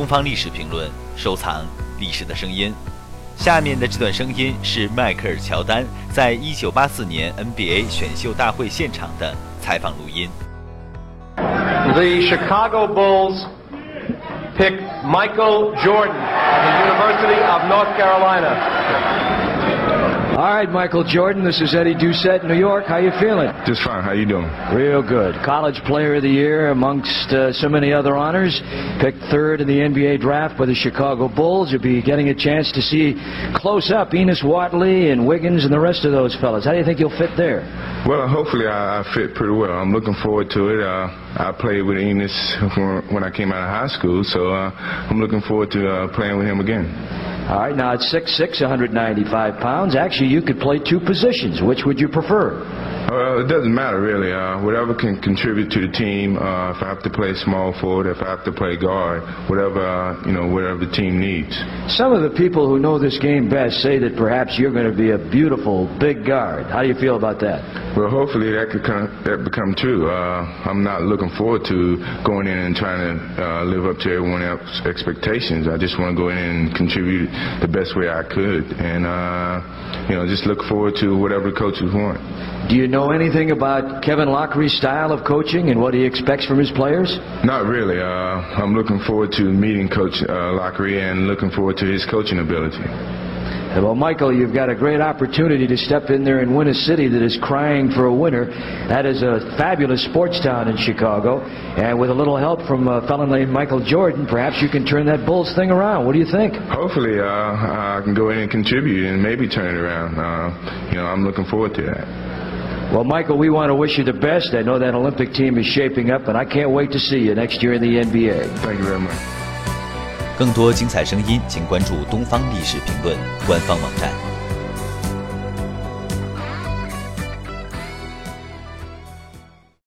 东方历史评论，收藏历史的声音。下面的这段声音是迈克尔·乔丹在一九八四年 NBA 选秀大会现场的采访录音。The Chicago Bulls pick Michael Jordan of the University of North Carolina. All right, Michael Jordan, this is Eddie Doucette, New York. How you feeling? Just fine. How you doing? Real good. College Player of the Year amongst uh, so many other honors. Picked third in the NBA draft by the Chicago Bulls. You'll be getting a chance to see close up Ennis Whatley and Wiggins and the rest of those fellas. How do you think you'll fit there? Well, hopefully I, I fit pretty well. I'm looking forward to it. Uh, I played with Ennis when I came out of high school, so uh, I'm looking forward to uh, playing with him again. All right, now it's 6'6", 195 pounds. Actually, you could play two positions. Which would you prefer? Well, it doesn't matter really. Uh, whatever can contribute to the team. Uh, if I have to play small forward, if I have to play guard, whatever uh, you know, whatever the team needs. Some of the people who know this game best say that perhaps you're going to be a beautiful big guard. How do you feel about that? Well, hopefully that could come, that become true. Uh, I'm not looking forward to going in and trying to uh, live up to everyone else's expectations. I just want to go in and contribute the best way I could, and uh, you know, just look forward to whatever the coaches want. Do you know anything about Kevin Loughery's style of coaching and what he expects from his players? Not really. Uh, I'm looking forward to meeting Coach uh, Loughery and looking forward to his coaching ability. Well, Michael, you've got a great opportunity to step in there and win a city that is crying for a winner. That is a fabulous sports town in Chicago. And with a little help from a fellow named Michael Jordan, perhaps you can turn that Bulls thing around. What do you think? Hopefully, uh, I can go in and contribute and maybe turn it around. Uh, you know, I'm looking forward to that. Well, Michael, we want to wish you the best. I know that Olympic team is shaping up, and I can't wait to see you next year in the NBA. Thank you very much. 更多精彩声音，请关注东方历史评论官方网站。